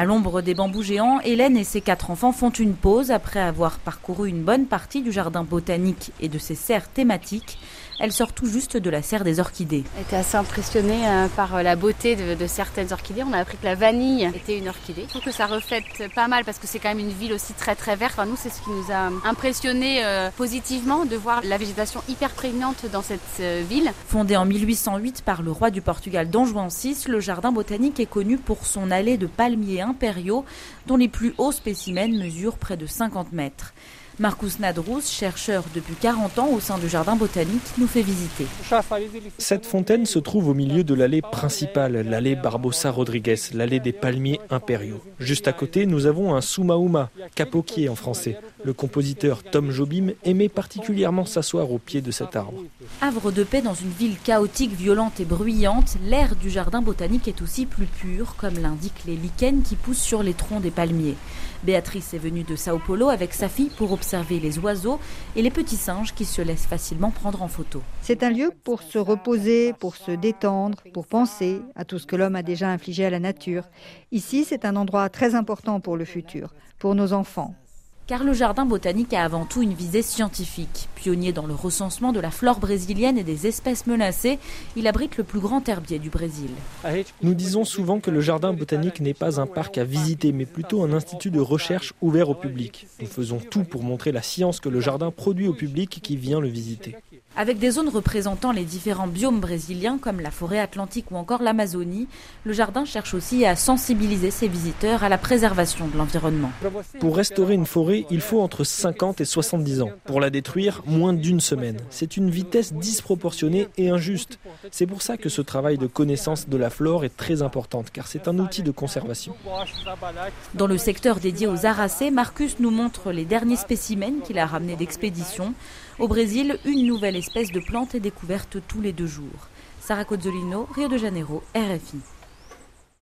À l'ombre des bambous géants, Hélène et ses quatre enfants font une pause après avoir parcouru une bonne partie du jardin botanique et de ses serres thématiques. Elle sort tout juste de la serre des orchidées. Elle était assez impressionnée euh, par euh, la beauté de, certaines orchidées. On a appris que la vanille était une orchidée. Je trouve que ça reflète pas mal parce que c'est quand même une ville aussi très très verte. Enfin, nous, c'est ce qui nous a impressionné euh, positivement de voir la végétation hyper prégnante dans cette ville. Fondé en 1808 par le roi du Portugal Don Juan VI, le jardin botanique est connu pour son allée de palmiers impériaux dont les plus hauts spécimens mesurent près de 50 mètres. Marcus Nadrous, chercheur depuis 40 ans au sein du jardin botanique, nous fait visiter. Cette fontaine se trouve au milieu de l'allée principale, l'allée Barbosa Rodriguez, l'allée des palmiers impériaux. Juste à côté, nous avons un Sumauma, capoquier en français. Le compositeur Tom Jobim aimait particulièrement s'asseoir au pied de cet arbre. Havre de paix dans une ville chaotique, violente et bruyante, l'air du jardin botanique est aussi plus pur, comme l'indiquent les lichens qui poussent sur les troncs des palmiers. Béatrice est venue de Sao Paulo avec sa fille pour observer les oiseaux et les petits singes qui se laissent facilement prendre en photo. C'est un lieu pour se reposer, pour se détendre, pour penser à tout ce que l'homme a déjà infligé à la nature. Ici, c'est un endroit très important pour le futur, pour nos enfants, car le jardin botanique a avant tout une visée scientifique. Pionnier dans le recensement de la flore brésilienne et des espèces menacées, il abrite le plus grand herbier du Brésil. Nous disons souvent que le jardin botanique n'est pas un parc à visiter, mais plutôt un institut de recherche ouvert au public. Nous faisons tout pour montrer la science que le jardin produit au public qui vient le visiter. Avec des zones représentant les différents biomes brésiliens comme la forêt atlantique ou encore l'Amazonie, le jardin cherche aussi à sensibiliser ses visiteurs à la préservation de l'environnement. Pour restaurer une forêt, il faut entre 50 et 70 ans. Pour la détruire, moins d'une semaine. C'est une vitesse disproportionnée et injuste. C'est pour ça que ce travail de connaissance de la flore est très important, car c'est un outil de conservation. Dans le secteur dédié aux aracées, Marcus nous montre les derniers spécimens qu'il a ramenés d'expédition. Au Brésil, une nouvelle espèce de plante est découverte tous les deux jours. Sarah Cozzolino, Rio de Janeiro, RFI.